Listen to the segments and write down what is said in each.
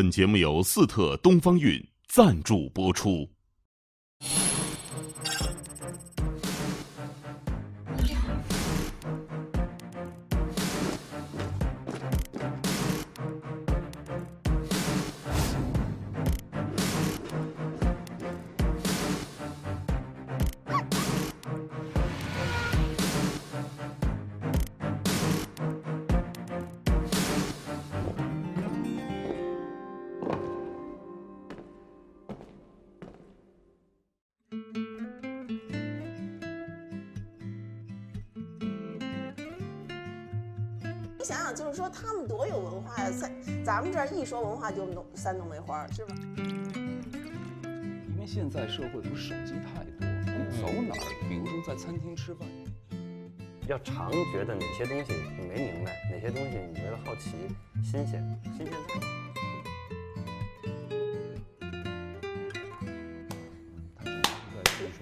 本节目由四特东方韵赞助播出。三朵梅花，是吧？因为现在社会不是手机太多，你走哪儿，比如说在餐厅吃饭，要常觉得哪些东西你没明白，哪些东西你觉得好奇、新鲜、新鲜在。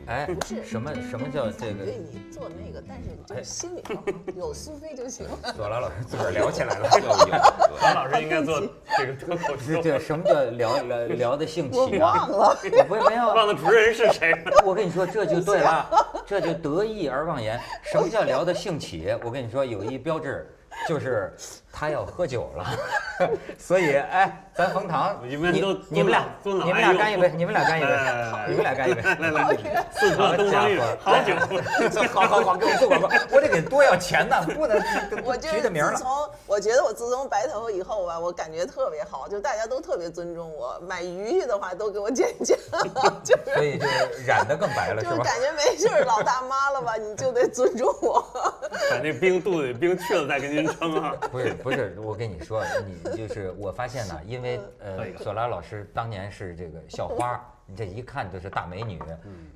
哎不是，什么什么叫这反个？对你做那个，但是你就是心里头有苏菲就行了。左拉老师自个儿聊起来了。张老师应该做 这个脱口秀，这这什么叫聊聊聊的兴起啊？忘了，我不没有，忘了主持人是谁了。我跟你说这就对了，这就得意而忘言。什么叫聊得兴起？我跟你说有一标志，就是他要喝酒了。所以哎，咱冯唐，你你们都你们俩你们俩干一杯，你们俩干一杯哎，你们俩干一杯。来来来，东好酒，好好好，给我做广告，我得给多要钱呢，不能 我就是举的名儿了。自从我觉得我自从白头以后吧，我感觉特别好，就大家都特别尊重我，买鱼去的话都给我减价，就是所以就是染得更白了，就是是吧？感觉没事儿，老大妈了吧，你就得尊重我。把那冰肚子里冰去了再给您称啊。不是不是，我跟你说，你就是我发现呢，因为呃，索拉老师当年是这个校花，你这一看就是大美女，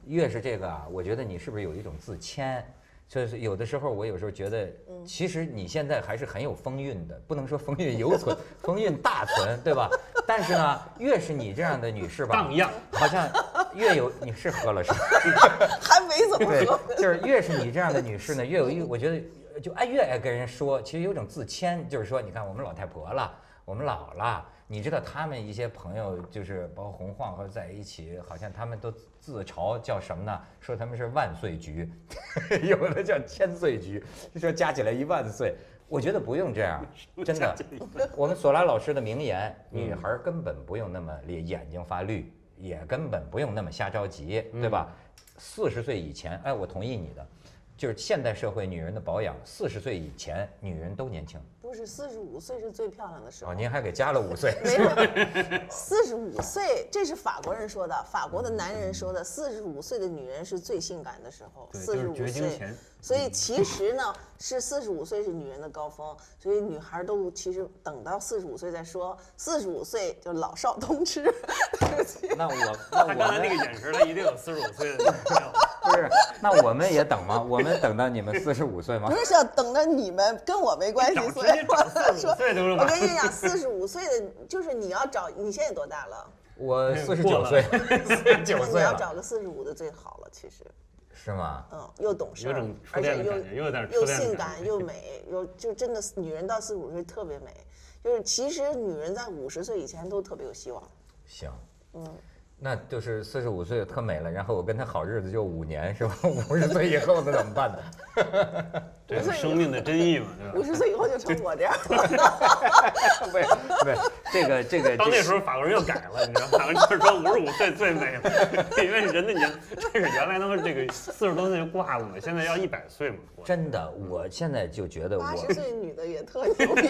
越是这个啊，我觉得你是不是有一种自谦？就是有的时候，我有时候觉得，其实你现在还是很有风韵的，不能说风韵犹存，风韵大存，对吧？但是呢，越是你这样的女士吧，荡漾好像越有你是喝了是吧？还没怎么喝，，就是越是你这样的女士呢，越有一，我觉得就爱越爱跟人说，其实有种自谦，就是说，你看我们老太婆了，我们老了，你知道他们一些朋友，就是包括洪晃和在一起，好像他们都自嘲叫什么呢？说他们是万岁局，有的叫千岁局，就说加起来一万岁。我觉得不用这样，真的。我们索拉老师的名言：女孩根本不用那么眼眼睛发绿，也根本不用那么瞎着急，对吧？四十岁以前，哎，我同意你的，就是现代社会女人的保养，四十岁以前女人都年轻。不是四十五岁是最漂亮的时候哦，。您还给加了五岁，没有，四十五岁，这是法国人说的，法国的男人说的，四十五岁的女人是最性感的时候，对四十五岁。所以其实呢，是四十五岁是女人的高峰，所以女孩都其实等到四十五岁再说，四十五岁就老少通吃。对不起那我那我刚才那个眼神，他一定有四十五岁的女朋友。不是，那我们也等吗？我们等到你们四十五岁吗不？是要等到你们，跟我没关系。找所以我说，岁都是我跟你讲，四十五岁的就是你要找，你现在多大了？我四十九岁，四十九岁你，要找个四十五的最好了，其实。是吗？嗯，又懂事有种，初而且又恋的感觉又有点又性感又美，又就真的女人到四十五岁特别美，就是其实女人在五十岁以前都特别有希望。行，嗯，那就是四十五岁特美了，然后我跟他好日子就五年，是吧？五十岁以后那怎么办呢？这是生命的真意嘛，对吧？五十岁以后就成我这样了。不是不是，这个这个，到那时候法国人又改了，你知道，法国人就是说五十五岁最美了，因为人的年，这是原来他们这个四十多岁就挂了嘛，现在要一百岁嘛。真的，我现在就觉得我八十岁女的也特牛逼。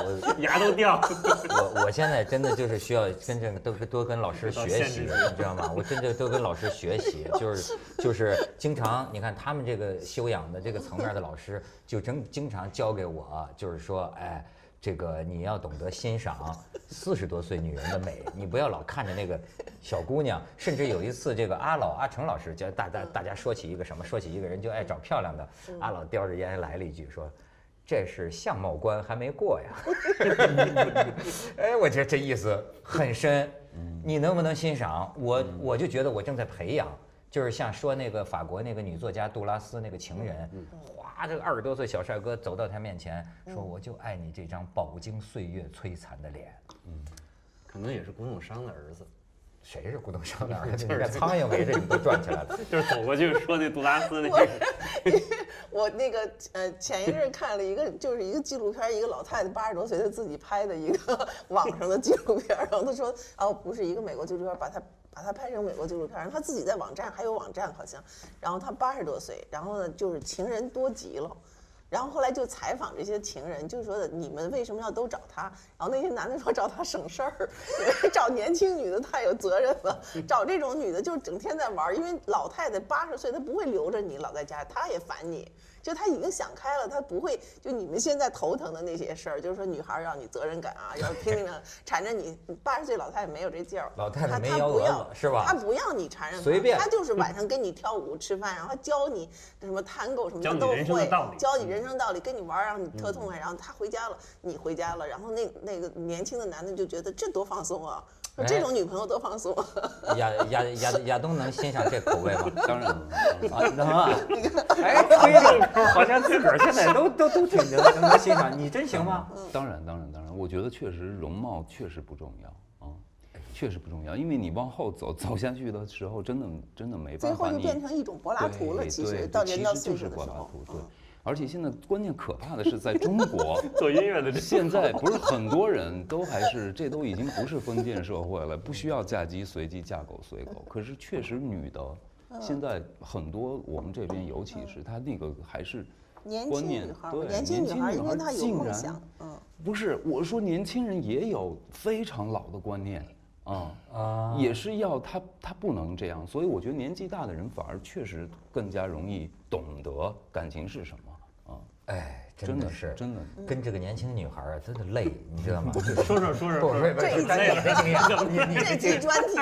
我牙都掉。我我现在真的就是需要跟这个多多跟老师学习，你知道吗？我真的多跟老师学习，就是就是经常你看他们这个修养的这个层面的老师，就经经常教给我，就是说，哎。这个你要懂得欣赏四十多岁女人的美，你不要老看着那个小姑娘。甚至有一次，这个阿老阿成老师叫大大大家说起一个什么，说起一个人就爱找漂亮的，阿老叼着烟来了一句说：“这是相貌关还没过呀。”哎，我觉得这意思很深，你能不能欣赏？我我就觉得我正在培养，就是像说那个法国那个女作家杜拉斯那个情人，哗，这个二十多岁小帅哥走到她面前，嗯说我就爱你这张饱经岁月摧残的脸。嗯可能也是古董商的儿子，谁是古董商的儿 子？就是苍蝇围着你都转起来了。就是走过去说那杜拉斯那 个，我那个呃，前一阵看了一个，就是一个纪录片，一个老太太八十多岁，她自己拍的一个网上的纪录片，然后她说，哦，不是一个美国纪录片，把她把他拍成美国纪录片，然后她自己在网站还有网站好像，然后他八十多岁，然后呢就是情人多极了。然后后来就采访这些情人，就说的你们为什么要都找他？然后那些男的说找他省事儿，因为找年轻女的太有责任了，找这种女的就整天在玩，因为老太太八十岁，她不会留着你老在家，她也烦你。就他已经想开了，他不会就你们现在头疼的那些事儿，就是说女孩儿要你责任感啊，要拼命的 缠着你。八十岁老太太没有这劲儿，老太太她没幺蛾她不要子是吧她不要你缠着她，随便她就是晚上 跟你跳舞吃饭，然后教你什么探戈什么的都教你人生的会道理，教你人生道理，跟你玩，让你特痛快。然后她回家了，你回家了，然后那那个年轻的男的就觉得这多放松啊，说这哎种女朋友多放松。亚亚亚亚东能欣赏这口味吗？当然了，啊，能啊！哎，好像自个儿现在都都 都挺能能欣赏，你真行吗？当然，当然，当然，我觉得确实容貌确实不重要啊，确实不重要，因为你往后走走下去的时候，真的真的没最后就办法你。变成一种柏拉图了。对其实对到人到其实就是岁数的时候柏拉图，，对嗯。而且现在关键可怕的是，在中国，做音乐的这现在不是很多人都还是这都已经不是封建社会了，不需要嫁鸡随鸡，嫁狗随狗。可是确实女的，现在很多我们这边尤其是他那个还是年观念轻女孩，对年轻女孩，因为她有竟然梦想，嗯，不是我说年轻人也有非常老的观念啊。啊，也是要他他不能这样，所以我觉得年纪大的人反而确实更加容易懂得感情是什么啊，哎，真真的的是真的。跟这个年轻女孩儿啊，真的累，你知道吗？说说说说不是不是，是咱也没经验，你你这期 专题，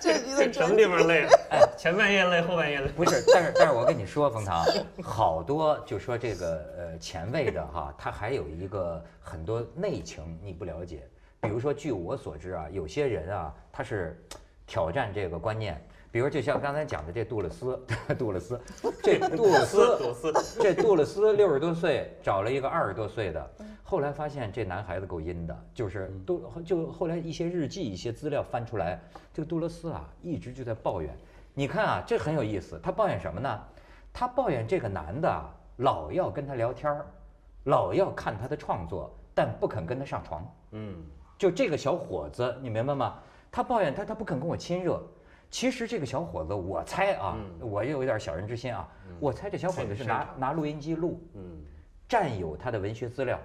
这局的什。么地方累？哎前半夜累，后半夜累。不是，但是但是我跟你说，冯唐，好多就说这个呃前卫的哈，他还有一个很多内情你不了解。比如说，据我所知啊，有些人啊，他是挑战这个观念。比如就像刚才讲的这杜勒斯，杜勒斯，这杜勒斯，杜斯，这杜勒斯六十多岁找了一个二十多岁的，后来发现这男孩子够阴的，就是杜就后来一些日记、一些资料翻出来，这个杜勒斯啊一直就在抱怨。你看啊，这很有意思，他抱怨什么呢？他抱怨这个男的啊老要跟他聊天儿，老要看他的创作，但不肯跟他上床。嗯，就这个小伙子，你明白吗？他抱怨他他不肯跟我亲热。其实这个小伙子，我猜啊，我也有一点小人之心啊，我猜这小伙子是拿拿录音机录，嗯，占有他的文学资料。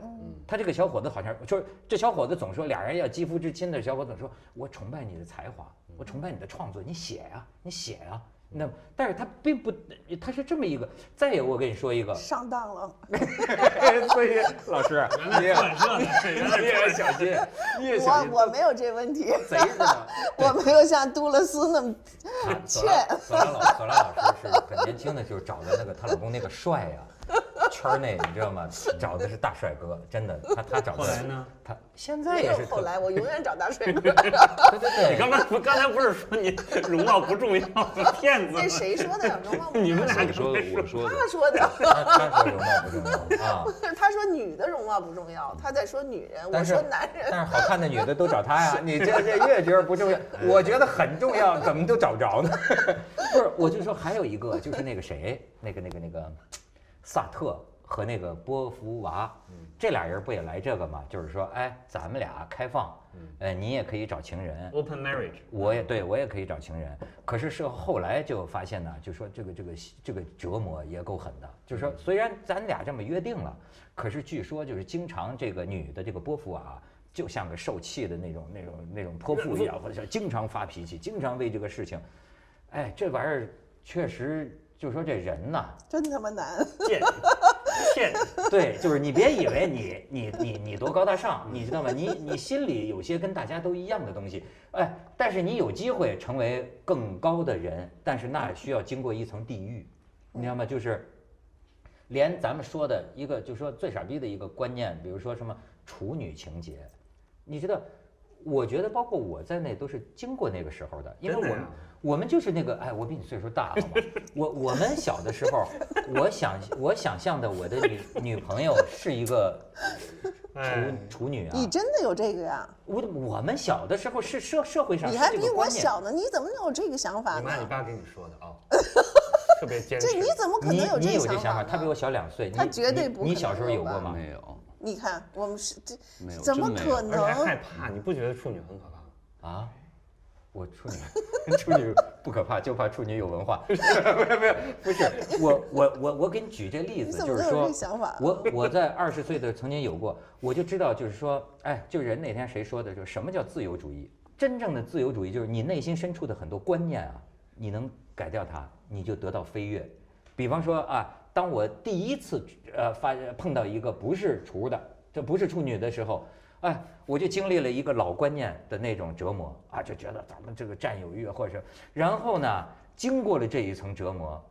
他这个小伙子好像就是，这小伙子总说俩人要肌肤之亲的小伙子总说，我崇拜你的才华，我崇拜你的创作，你写呀、你写呀、那但是他并不，他是这么一个。再有，我跟你说一个。上当了，所以老师，你也小心，你也小心，我我没有这问题。我没有像杜勒斯那么欠 索拉索拉老索拉老师是很年轻的就是找的那个她老公那个帅呀、圈内你知道吗？找的是大帅哥，真的，他他找的。后来呢？他现在没也是后来，我永远找大帅哥。对对对，你刚才不刚才不是说你容貌不重要吗？骗子这！谁说的呀？容貌不重要你们俩说的我说的他说的，他他说容貌不重要啊，他说女的容貌不重要，他在说女人，我说男人。但是好看的女的都找他呀，你这这越觉得不重要，我觉得很重要，怎么都找不着呢？不是，我就说还有一个就是那个谁，那个那个那个萨特和那个波伏娃，这俩人不也来这个吗？就是说，哎，咱们俩开放，呃，你也可以找情人，Open marriage，我也对我也可以找情人，可是是后来就发现呢，就说这个这个这个折磨也够狠的。就是说，虽然咱俩这么约定了，可是据说就是经常这个女的这个波伏娃就像个受气的那种那种那种泼妇一样，或者经常发脾气，经常为这个事情，哎，这玩意儿确实就说这人呐，真他妈难，贱，贱，对，就是你别以为你你你你多高大上，你知道吗？你你心里有些跟大家都一样的东西，哎，但是你有机会成为更高的人，但是那需要经过一层地狱，你知道吗？就是连咱们说的一个，就说最傻逼的一个观念，比如说什么处女情节，你知道？我觉得包括我在内都是经过那个时候的，因为我们我们就是那个，哎，我比你岁数大，好吗？我我们小的时候，我想我想象的我的女女朋友是一个哎处处女啊。你真的有这个呀？我我们小的时候是社社会上你还比我。小呢，你怎么能有这个想法呢你妈你？爸跟你说的啊，特别坚持。这你怎么可能有这个想有这想法？他比我小两岁，他绝对不可你小时候有过吗？没有，你看，我们是这没有怎么可而且还害？怕，你不觉得处女很可怕吗？啊，我处女，处女不可怕，就怕处女有文化。没 有没有，不是我我我我给你举这例子，就是说？我我在二十岁的曾经有过，我就知道，就是说，哎，就人那天谁说的，就什么叫自由主义？真正的自由主义就是你内心深处的很多观念啊，你能改掉它，你就得到飞跃。比方说啊，当我第一次呃发碰到一个不是处的，这不是处女的时候，哎，我就经历了一个老观念的那种折磨啊，就觉得咱们这个占有欲或者是，然后呢，经过了这一层折磨，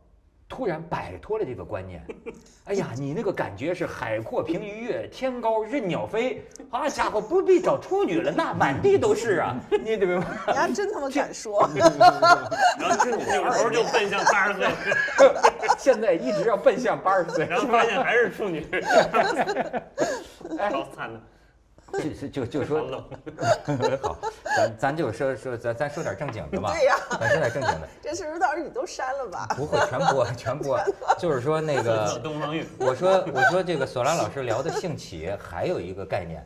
突然摆脱了这个观念，哎呀，你那个感觉是海阔凭鱼跃，天高任鸟飞，啊家伙不必找处女了，那满地都是啊，你对吧？你还真他妈敢说？然后有时候就奔向八十岁，现在一直要奔向八十岁，然后发现还是处女，好惨的。就就就说 好咱咱就说说咱咱说点正经的吧，对呀咱说点正经的，这是不是到时候你都删了吧？不会全播 全播，就是说那个东方韵，我说我说这个索拉老师聊的兴起还有一个概念，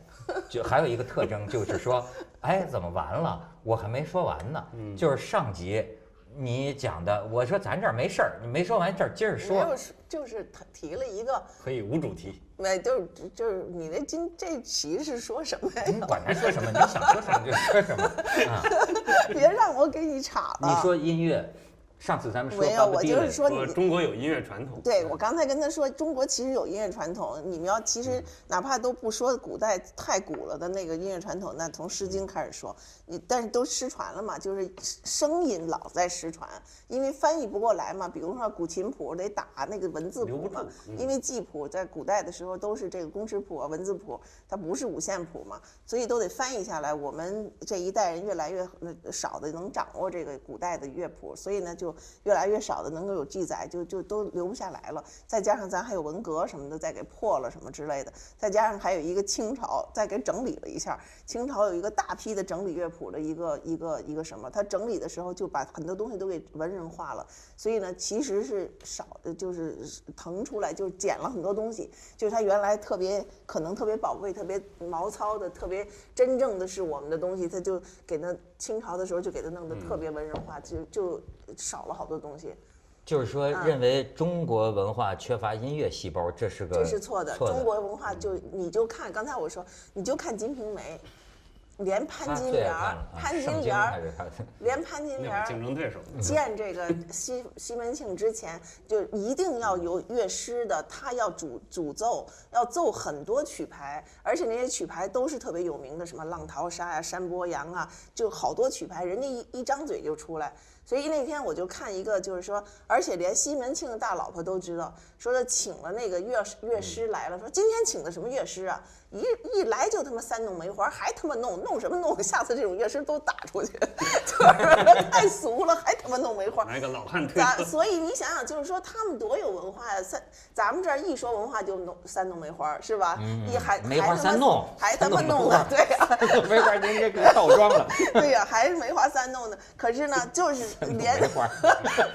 就还有一个特征，就是说，哎，怎么完了？我还没说完呢。就是上集你讲的，我说咱这儿没事儿，你没说完，这儿接着没说有。说，就是他提了一个，可以无主题。没就是就是你那今这期是说什么呀？你管他说什么，你想说什么就说什么 啊！别让我给你岔了。你说音乐，上次咱们说没有，我就是说说你。中国有音乐传统，对，我刚才跟他说，中国其实有音乐传统。你们要其嗯实哪怕都不说古代太古了的那个音乐传统，那从《诗经》开始说，你但是都失传了嘛，就是声音老在失传，因为翻译不过来嘛。比如说古琴谱得打那个文字谱嘛住，因为记谱在古代的时候都是这个公尺谱啊、文字谱，它不是五线谱嘛，所以都得翻译下来。我们这一代人越来越呃少的能掌握这个古代的乐谱，所以呢就越来越少的能够有记载，就就都留不下来了。再加上咱还有文革什么的，再给破了什么之类的，再加上还有一个清朝再给整理了一下，清朝有一个大批的整理乐谱的一个一个一个什么，他整理的时候就把很多东西都给文人化了，所以呢其实是少的，就是腾出来，就是减了很多东西，就是它原来特别可能特别宝贵、特别毛糙的、特别真正的是我们的东西，他就给那清朝的时候就给它弄得特别文人化，就就少了好多东西。就是说认为中国文化缺乏音乐细胞，这是个这是错的。错中国文化就你就看刚才我说，你就看《金瓶梅》，连潘金莲潘金莲连潘金莲竞争对手。见这个西西门庆之前，就一定要有乐师的，他要主主奏，要奏很多曲牌，而且那些曲牌都是特别有名的，什么《浪淘沙》呀、《山伯羊》啊，就好多曲牌，人家一一张嘴就出来。所以那天我就看一个，就是说，而且连西门庆的大老婆都知道，说的请了那个乐乐师来了，说今天请的什么乐师啊？一一来就他妈三弄梅花，还他妈弄弄什么弄？下次这种乐师都打出去，就是 太俗了，还他妈弄梅花。来个老汉推咱，所以你想想，就是说他们多有文化呀！三咱们这儿一说文化就弄三弄梅花，是吧？一还梅花还他妈三弄还他妈弄弄呢，对呀、梅花，您这给倒装了。对呀、还是梅花三弄呢。可是呢，就是连梅花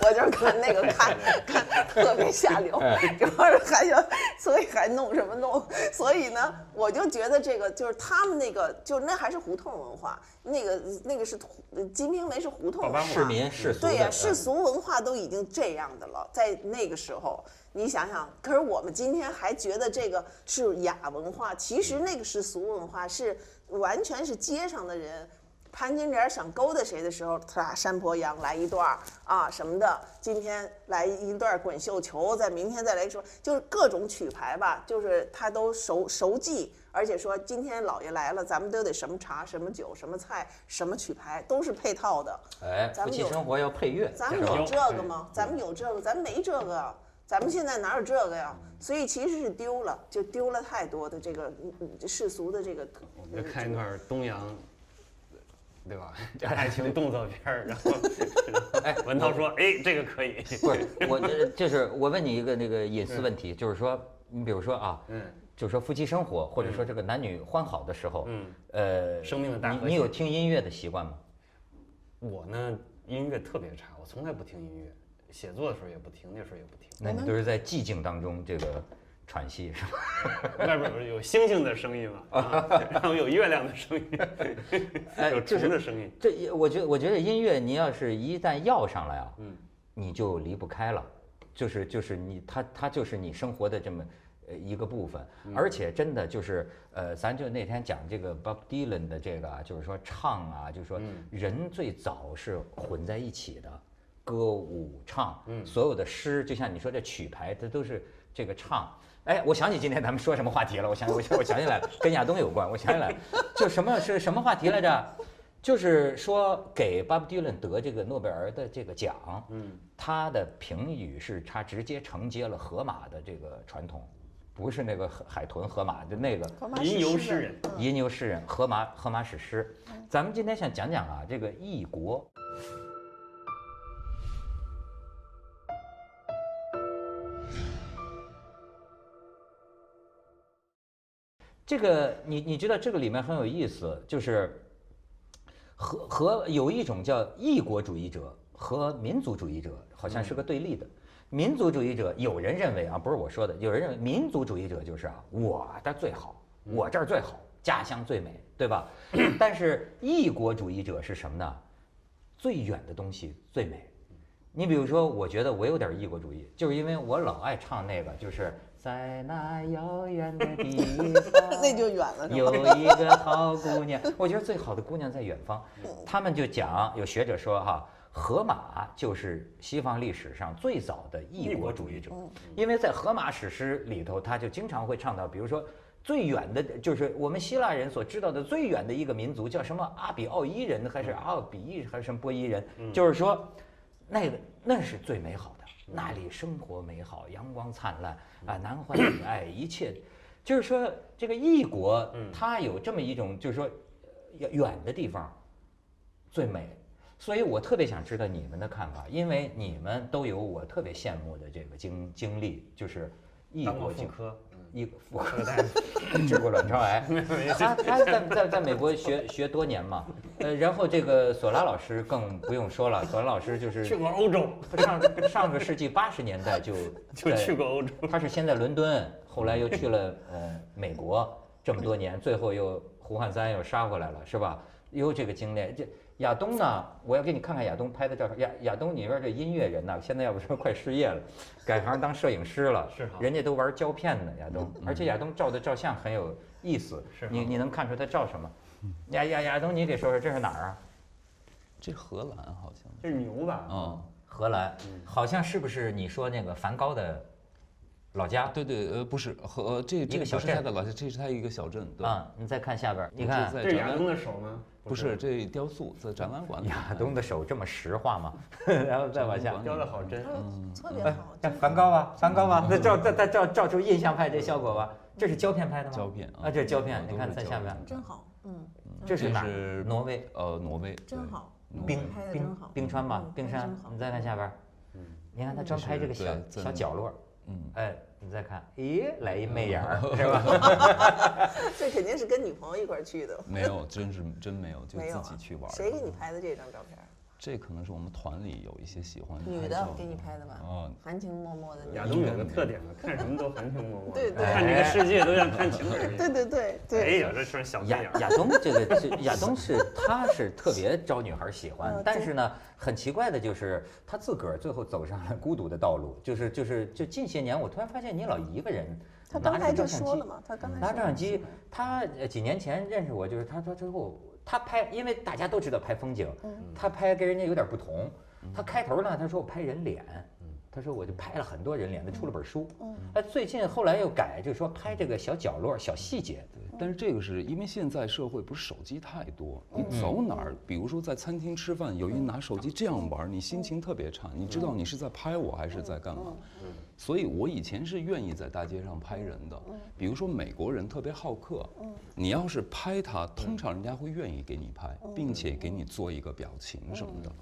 我就是看那个看看特别下流，主要是还要，所以还弄什么弄？所以呢，我就觉得这个就是他们那个，就是那还是胡同文化，那个那个是胡《金瓶梅》是胡同文化，市民世俗，对呀、嗯世俗文化都已经这样的了，在那个时候，你想想，可是我们今天还觉得这个是雅文化，其实那个是俗文化，是完全是街上的人。潘金莲想勾搭谁的时候，他山坡羊来一段儿啊什么的，今天来一段滚绣球，再明天再来说，就是各种曲牌吧，就是他都熟熟记，而且说今天老爷来了，咱们都得什么茶、什么酒、什么菜、什么曲牌，都是配套的。哎，咱们有夫妻生活要配乐，咱们有这个吗？咱们有这个，咱没这个啊。咱们现在哪有这个呀？所以其实是丢了，就丢了太多的这个世俗的这个。我们就看一段东阳对吧？爱情动作片儿，然后 哎文涛说：“哎，这个可以。不是我这就是我问你一个那个隐私问题，就是说你比如说啊”，嗯就是说夫妻生活或者说这个男女欢好的时候，嗯，呃，生命的你你有听音乐的习惯吗？我呢音乐特别差，我从来不听音乐，写作的时候也不听，那时候也不听。那你都是在寂静当中这个喘息是吧？外边有有星星的声音嘛，啊，然后有月亮的声音，有虫的声音。这我觉得我觉得音乐你要是一旦要上来啊，嗯，你就离不开了，就是就是你它它就是你生活的这么呃一个部分，而且真的就是呃，咱就那天讲这个 Bob Dylan 的这个啊，就是说唱啊，就是说人最早是混在一起的，歌舞唱，所有的诗，就像你说这曲牌，它都是这个唱。哎，我想起今天咱们说什么话题了，我想 我想我想起来了，跟亚东有关，我想起来了，就什么是什么话题来着？就是说给巴布迪伦得这个诺贝尔的这个奖，嗯，他的评语是他直接承接了荷马的这个传统，不是那个海海豚河马，就那个吟游诗人嗯吟游诗人荷马荷马史诗。咱们今天想讲讲啊，这个异国。这个你你知道这个里面很有意思，就是和和有一种叫异国主义者和民族主义者好像是个对立的。民族主义者有人认为啊，不是我说的，有人认为民族主义者就是啊，我这儿最好，我这儿最好，家乡最美，对吧？但是异国主义者是什么呢？最远的东西最美。你比如说，我觉得我有点异国主义，就是因为我老爱唱那个，就是在那遥远的地方，那就远了，有？一个好姑娘，我觉得最好的姑娘在远方。他们就讲，有学者说哈，荷马就是西方历史上最早的异国主义者，因为在荷马史诗里头，他就经常会倡导，比如说。最远的，就是我们希腊人所知道的最远的一个民族，叫什么阿比奥伊人，还是阿尔比伊，还是什么波伊人？就是说，那个那是最美好的，那里生活美好，阳光灿烂啊，男欢女爱，一切，就是说这个异国，它有这么一种，就是说远远的地方最美。所以我特别想知道你们的看法，因为你们都有我特别羡慕的这个经经历，就是异当过国经妇科，异妇科大治过卵巢癌，他他在在在美国学学多年嘛，呃，然后这个索拉老师更不用说了，索拉老师就是去过欧洲，上上个世纪八十年代就 就在去过欧洲。他是先在伦敦，后来又去了呃美国这么多年，最后又胡汉三又杀回来了，是吧？有这个经历。这亚东呢，我要给你看看亚东拍的照片。亚亚东，你说这音乐人呢，现在要不说快失业了，改行当摄影师了，是哈人家都玩胶片呢，亚东。而且亚东照的照相很有意思，是你你能看出他照什么？亚亚亚东，你给说说这是哪儿啊？这荷兰好像这是牛吧？嗯，荷兰，好像是不是你说那个梵高的老家？对对，呃，不是和呃这这个个小镇他的老家，这是他一个小镇，对，啊，你再看下边，你看这是亚东的手吗？不是这雕塑在展览馆里，亚东的手这么石化吗？然后再往下，雕的好真。嗯，特别哎好，梵高吧，梵高吧，那照再再照照出印象派这效果吧？这是胶片拍的吗？胶片啊，这是胶片，你看在下面，真好，嗯，这这是哪挪威呃挪威，真好，冰冰冰川吧嗯，冰山你再看下边儿，你看他专拍这个小小角落，嗯，哎，你再看，咦，来一媚眼儿 是吧？这肯定是跟女朋友一块儿去的，没有，真是真没有，就自己去玩儿。谁给你拍的这张照片？这可能是我们团里有一些喜欢女的给你拍的吧？哦，含情脉脉的亚。东有个特点嘛，看什么都含情脉脉。对对看这个世界都像看情人一样。对对对哎，呀，这是小亚。亚东这个是亚东是他是特别招女孩喜欢但是呢，很奇怪的就是他自个儿最后走上了孤独的道路，就是就是就近些年我突然发现你老一个人他刚才就着照相机，说了嘛，他刚才拿说了照相机，他呃几年前认识我，就是他他之后他拍，因为大家都知道拍风景，他拍跟人家有点不同，他开头呢他说我拍人脸。他说：“我就拍了很多人脸，他出了本书。嗯。哎，最近后来又改，就是说拍这个小角落、小细节。但是这个是因为现在社会不是手机太多，你嗯。走哪儿，比如说在餐厅吃饭，有人拿手机这样玩，你心情特别差，你知道你是在拍我还是在干嘛？所以我以前是愿意在大街上拍人的，比如说美国人特别好客，你要是拍他，通常人家会愿意给你拍，并且给你做一个表情什么的。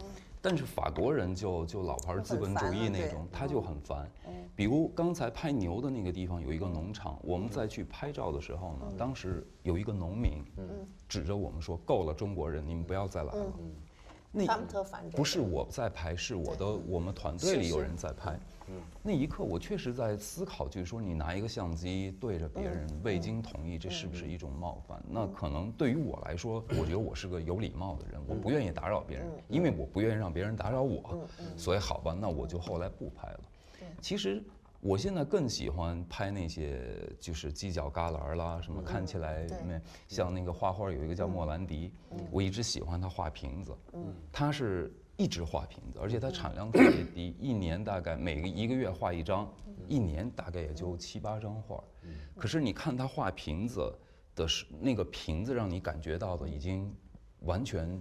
但是法国人就就老牌资本主义那种，他就很烦。比如刚才拍牛的那个地方有一个农场，我们再去拍照的时候呢，当时有一个农民，指着我们说：“够了，中国人，你们不要再来了。”那。不是我在拍，是我的我们团队里有人在拍。那一刻我确实在思考，就是说你拿一个相机对着别人，未经同意，这是不是一种冒犯？那可能对于我来说，我觉得我是个有礼貌的人，我不愿意打扰别人，因为我不愿意让别人打扰我，所以好吧，那我就后来不拍了。其实我现在更喜欢拍那些就是犄角旮旯啦，什么看起来那像那个画画有一个叫莫兰迪，我一直喜欢他画瓶子，他是。一直画瓶子，而且它产量特别低，一年大概每个一个月画一张，一年大概也就七八张画。可是你看他画瓶子的是那个瓶子，让你感觉到的已经完全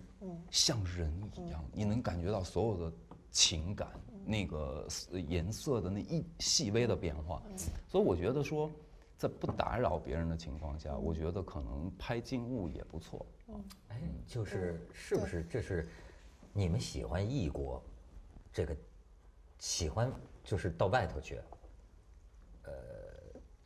像人一样，你能感觉到所有的情感，那个颜色的那一细微的变化。所以我觉得说，在不打扰别人的情况下，我觉得可能拍静物也不错。哎，就是是不是这是？你们喜欢异国，这个喜欢就是到外头去。呃，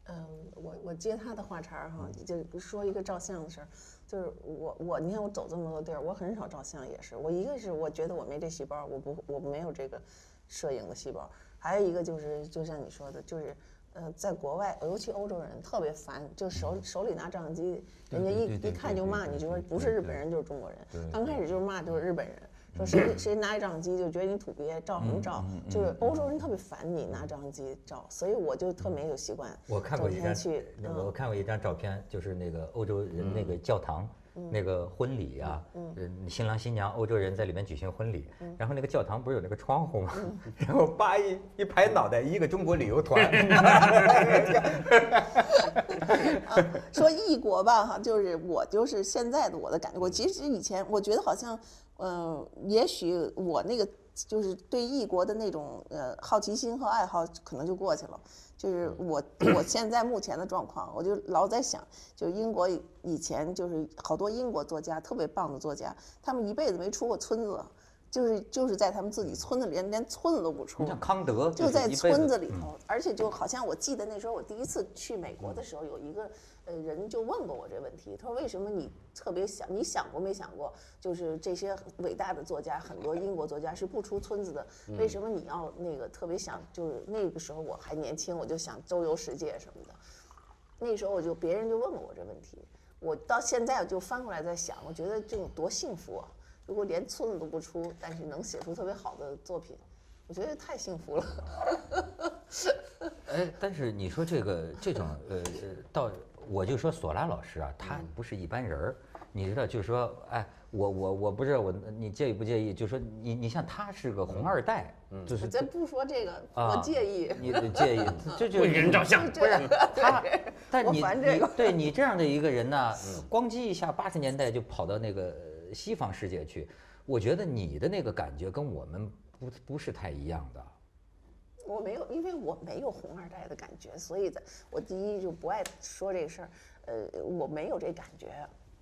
嗯，我我接他的话茬儿哈，就说一个照相的事儿，就是我我你看我走这么多地儿，我很少照相，也是我一个是我觉得我没这细胞，我不我没有这个摄影的细胞，还有一个就是就像你说的，就是呃，在国外尤其欧洲人特别烦，就手手里拿照相机，人家一一看就骂你，就说不是日本人就是中国人，刚开始就是骂就是日本人。说谁谁拿一照相机就觉得你土鳖，照什么照？就是欧洲人特别烦你拿照相机照，所以我就特没有习惯。我看过一张，我看过一张照片，就是那个欧洲人那个教堂。那个婚礼啊，嗯，新郎新娘欧洲人在里面举行婚礼，然后那个教堂不是有那个窗户吗？然后叭一一拍脑袋，一个中国旅游团。说异国吧，哈，就是我就是现在的我的感觉，我其实以前我觉得好像，嗯，也许我那个就是对异国的那种呃好奇心和爱好可能就过去了。就是我我现在目前的状况，我就老在想，就是英国以前就是好多英国作家特别棒的作家，他们一辈子没出过村子，就是就是在他们自己村子里连连村子都不出。像康德就在村子里头，而且就好像我记得那时候我第一次去美国的时候，有一个。呃，人就问过我这问题，他说：“为什么你特别想？你想过没想过？就是这些伟大的作家，很多英国作家是不出村子的，为什么你要那个特别想？就是那个时候我还年轻，我就想周游世界什么的。那时候我就别人就问过我这问题，我到现在我就翻过来在想，我觉得这种多幸福啊！如果连村子都不出，但是能写出特别好的作品，我觉得太幸福了。哎，但是你说这个这种呃到。我就说索拉老师啊，他不是一般人儿，你知道，就是说，哎，我我我不知道我你介意不介意？就是说，你你像他是个红二代，就是咱不说这个，我介意，你介意，这 就给人照相，不是他，但你你对你这样的一个人呢，咣叽一下八十年代就跑到那个西方世界去，我觉得你的那个感觉跟我们不不是太一样的。我没有，因为我没有红二代的感觉，所以在我第一就不爱说这个事儿。呃，我没有这感觉。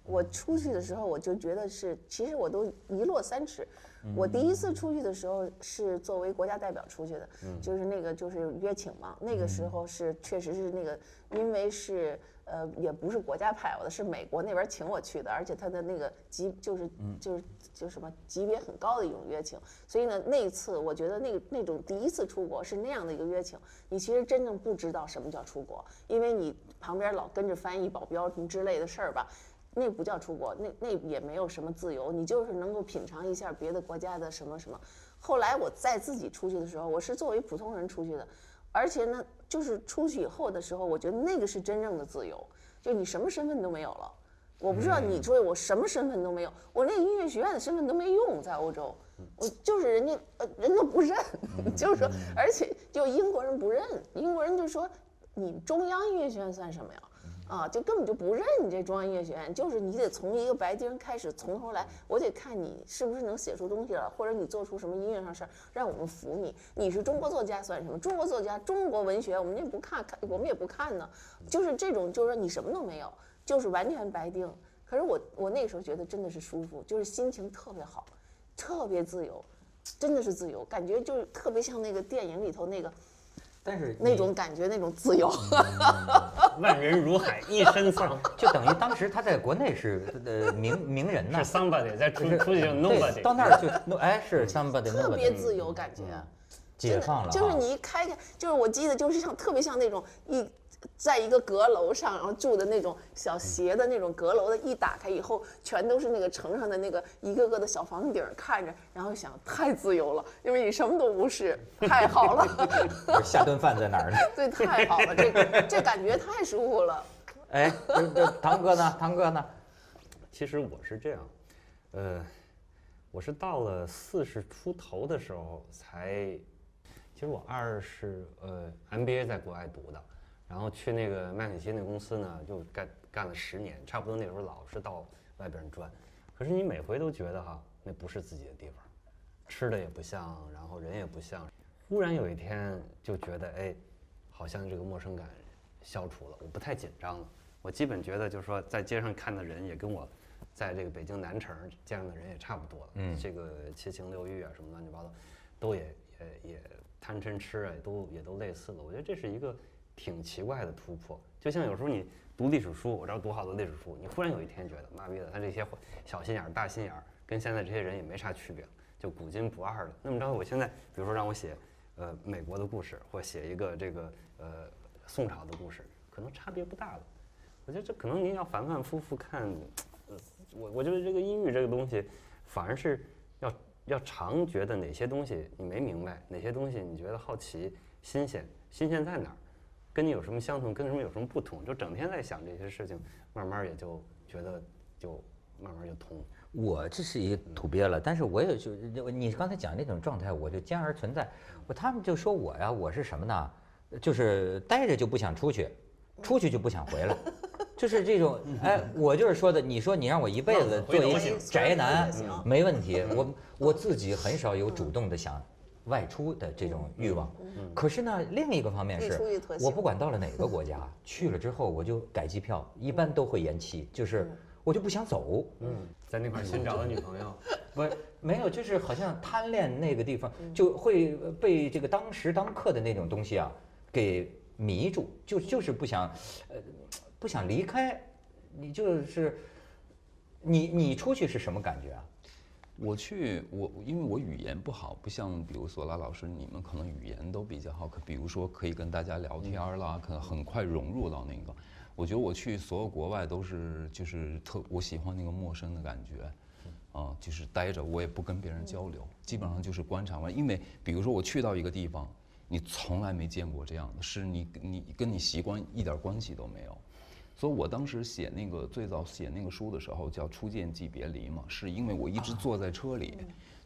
我出去的时候，我就觉得是，其实我都一落三尺。我第一次出去的时候是作为国家代表出去的，就是那个就是约请嘛。那个时候是确实是那个，因为是。呃，也不是国家派我的，是美国那边请我去的，而且他的那个级就是就是就什么级别很高的一种约请，所以呢，那次我觉得那那种第一次出国是那样的一个约请，你其实真正不知道什么叫出国，因为你旁边老跟着翻译、保镖什么之类的事儿吧，那不叫出国，那那也没有什么自由，你就是能够品尝一下别的国家的什么什么。后来我再自己出去的时候，我是作为普通人出去的。而且呢，就是出去以后的时候，我觉得那个是真正的自由，就你什么身份都没有了。我不知道你说我什么身份都没有，我那音乐学院的身份都没用，在欧洲，我就是人家呃人都不认，就是说，而且就英国人不认，英国人就说你中央音乐学院算什么呀？啊，就根本就不认你这中央音乐学院，就是你得从一个白丁开始，从头来，我得看你是不是能写出东西了，或者你做出什么音乐上事儿，让我们服你。你是中国作家算什么？中国作家、中国文学，我们也不看，看我们也不看呢。就是这种，就是说你什么都没有，就是完全白丁。可是我我那个时候觉得真的是舒服，就是心情特别好，特别自由，真的是自由，感觉就是特别像那个电影里头那个但是那种感觉，那种自由。万人如海，一身丧。就等于当时他在国内是呃名名人呐是，somebody，在出是出去就对 nobody。到那儿就 no 哎是 somebody 特别自由感觉，解放了，就是你一开开，就是我记得就是像特别像那种一，在一个阁楼上，然后住的那种小斜的那种阁楼的，一打开以后，全都是那个城上的那个一个个的小房顶看着，然后想太自由了，因为你什么都不是，太好了，下顿饭在哪儿呢？对，太好了，这这感觉太舒服了。哎，这这堂哥呢？堂哥呢？其实我是这样，呃，我是到了四十出头的时候才，其实我二是呃 MBA 在国外读的，然后去那个麦肯锡那公司呢，就干干了十年，差不多那时候老是到外边转，可是你每回都觉得哈，那不是自己的地方，吃的也不像，然后人也不像，忽然有一天就觉得哎，好像这个陌生感消除了，我不太紧张了。我基本觉得就是说，在街上看的人也跟我在这个北京南城见的人也差不多了。嗯这个七情六欲啊，什么乱七八糟，都也也也贪嗔痴啊，都也都类似了。我觉得这是一个挺奇怪的突破。就像有时候你读历史书，我知道读好多历史书，你忽然有一天觉得，妈逼的，他这些小心眼儿、大心眼儿，跟现在这些人也没啥区别，就古今不二了。那么着，我现在比如说让我写呃美国的故事，或写一个这个呃宋朝的故事，可能差别不大了。我觉得这可能您要反反复复看，呃，我我觉得这个音域这个东西，反而是要要常觉得哪些东西你没明白，哪些东西你觉得好奇、新鲜，新鲜在哪儿，跟你有什么相同，跟什么有什么不同，就整天在想这些事情，慢慢也就觉得就慢慢就通。我这是一土鳖了，但是我也就就你刚才讲那种状态，我就兼而存在。我他们就说我呀，我是什么呢？就是待着就不想出去，出去就不想回来，就是这种。哎，我就是说的，你说你让我一辈子做一回头宅男，没问题。我我自己很少有主动的想外出的这种欲望。可是呢，另一个方面是我不管到了哪个国家，去了之后我就改机票，一般都会延期，就是我就不想走。嗯，在那块儿新找的女朋友，不是没有，就是好像贪恋那个地方，就会被这个当时当刻的那种东西啊给迷住，就就是不想，呃，不想离开。你就是你你出去是什么感觉啊？我去，我因为我语言不好，不像比如索拉老师，你们可能语言都比较好，可比如说可以跟大家聊天儿啦，可能很快融入到那个。我觉得我去所有国外都是就是特我喜欢那个陌生的感觉，啊，就是待着我也不跟别人交流，基本上就是观察完。因为比如说我去到一个地方，你从来没见过这样的，是你你跟你习惯一点关系都没有。所以我当时写那个最早写那个书的时候叫《初见即别离》嘛，是因为我一直坐在车里，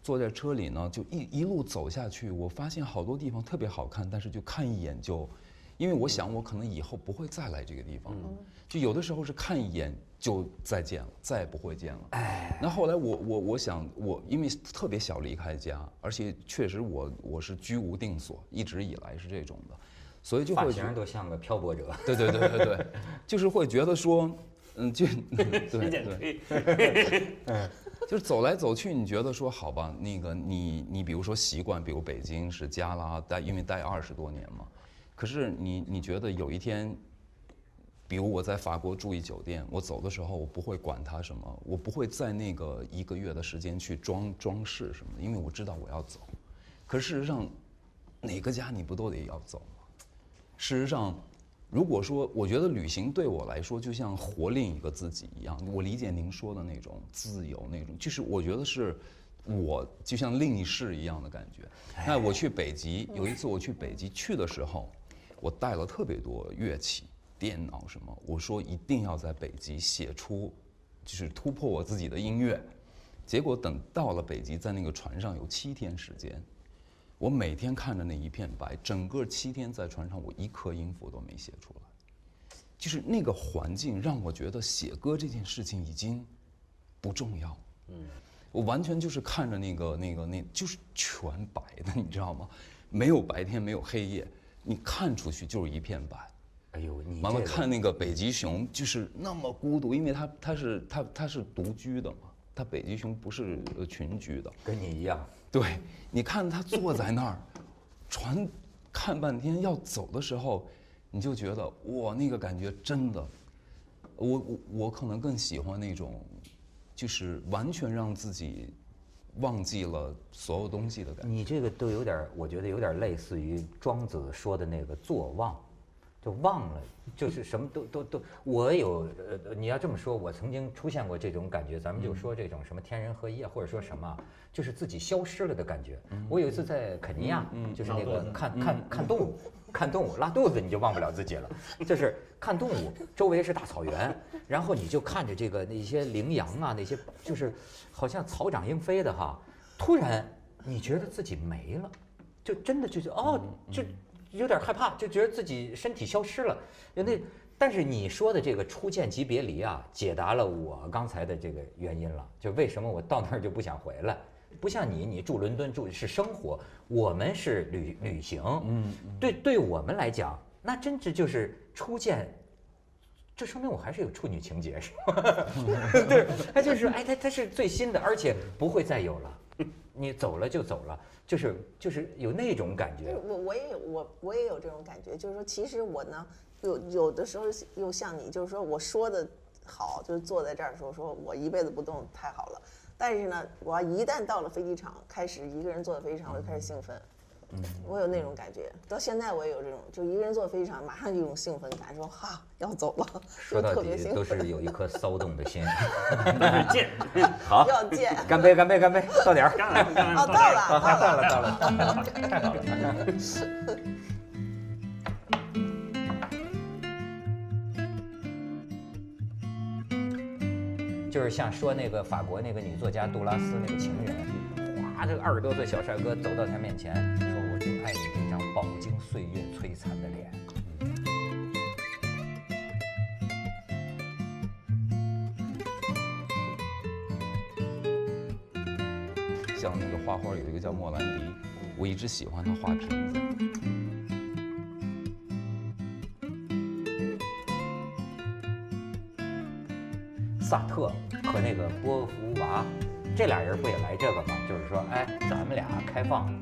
坐在车里呢就一一路走下去，我发现好多地方特别好看，但是就看一眼就，因为我想我可能以后不会再来这个地方了，就有的时候是看一眼就再见了，再也不会见了。哎，那后来我我我想我因为特别小离开家，而且确实我我是居无定所，一直以来是这种的，所以就发会觉型都像个漂泊者。对对对对对，就是会觉得说，嗯，就 对对，推，就是走来走去，你觉得说好吧，那个你你比如说习惯，比如北京是家啦，待因为待二十多年嘛，可是你你觉得有一天，比如我在法国住一酒店，我走的时候我不会管它什么，我不会在那个一个月的时间去装装饰什么的，因为我知道我要走。可是事实上，哪个家你不都得要走吗？事实上，如果说我觉得旅行对我来说就像活另一个自己一样，我理解您说的那种自由，那种就是我觉得是我就像另一世一样的感觉。那我去北极，有一次我去北极去的时候，我带了特别多乐器、电脑什么，我说一定要在北极写出，就是突破我自己的音乐。结果等到了北极，在那个船上有七天时间，我每天看着那一片白，整个七天在船上，我一颗音符都没写出来。就是那个环境让我觉得写歌这件事情已经不重要。嗯，我完全就是看着那个那个那，就是全白的，你知道吗？没有白天，没有黑夜，你看出去就是一片白。哎呦，你完了看那个北极熊，就是那么孤独，因为它它是它它是独居的嘛，它北极熊不是呃群居的。跟你一样，对，你看他坐在那儿，船看半天要走的时候，你就觉得哇，那个感觉真的，我我我可能更喜欢那种，就是完全让自己忘记了所有东西的感觉。你这个都有点，我觉得有点类似于庄子说的那个坐忘，就忘了，就是什么都都都。我有呃，你要这么说，我曾经出现过这种感觉。咱们就说这种什么天人合一啊，或者说什么，就是自己消失了的感觉。我有一次在肯尼亚，就是那个看看看动物，看动物拉肚子你就忘不了自己了，就是看动物，周围是大草原，然后你就看着这个那些羚羊啊，那些就是好像草长莺飞的哈，突然你觉得自己没了，就真的就是哦，就有点害怕，就觉得自己身体消失了。那，但是你说的这个初见即别离啊，解答了我刚才的这个原因了，就为什么我到那儿就不想回来。不像你，你住伦敦住是生活，我们是旅旅行。嗯，对，对我们来讲，那真是就是初见这说明我还是有处女情节，是吧？对，他就是哎，他他是最新的，而且不会再有了。你走了就走了，就是就是有那种感觉。我我也有我我也有这种感觉，就是说，其实我呢，有有的时候又像你，就是说我说的好，就是坐在这儿说说我一辈子不动太好了，但是呢，我要一旦到了飞机场，开始一个人坐在飞机场，我就开始兴奋。我有那种感觉，到现在我也有这种，就一个人坐飞机上，马上就有一种兴奋感，说哈要走了，说 特别底都兴奋，是有一颗骚动的心。见，好，要见。干杯，干杯，干杯，到点儿。干了干了哦，到了，到了，到了，到了，太好了。就是像说那个法国那个女作家杜拉斯那个情人，他，这个二十多岁小帅哥走到她面前，说我就爱你这张饱经岁月摧残的脸。像那个画画有一个叫莫兰迪，我一直喜欢他画瓶子。萨特和那个波伏娃，这俩人不也来这个吗？就是说，哎，咱们俩开放。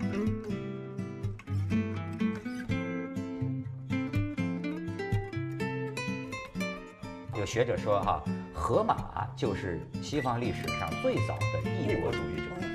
有学者说哈，荷马就是西方历史上最早的异国主义者。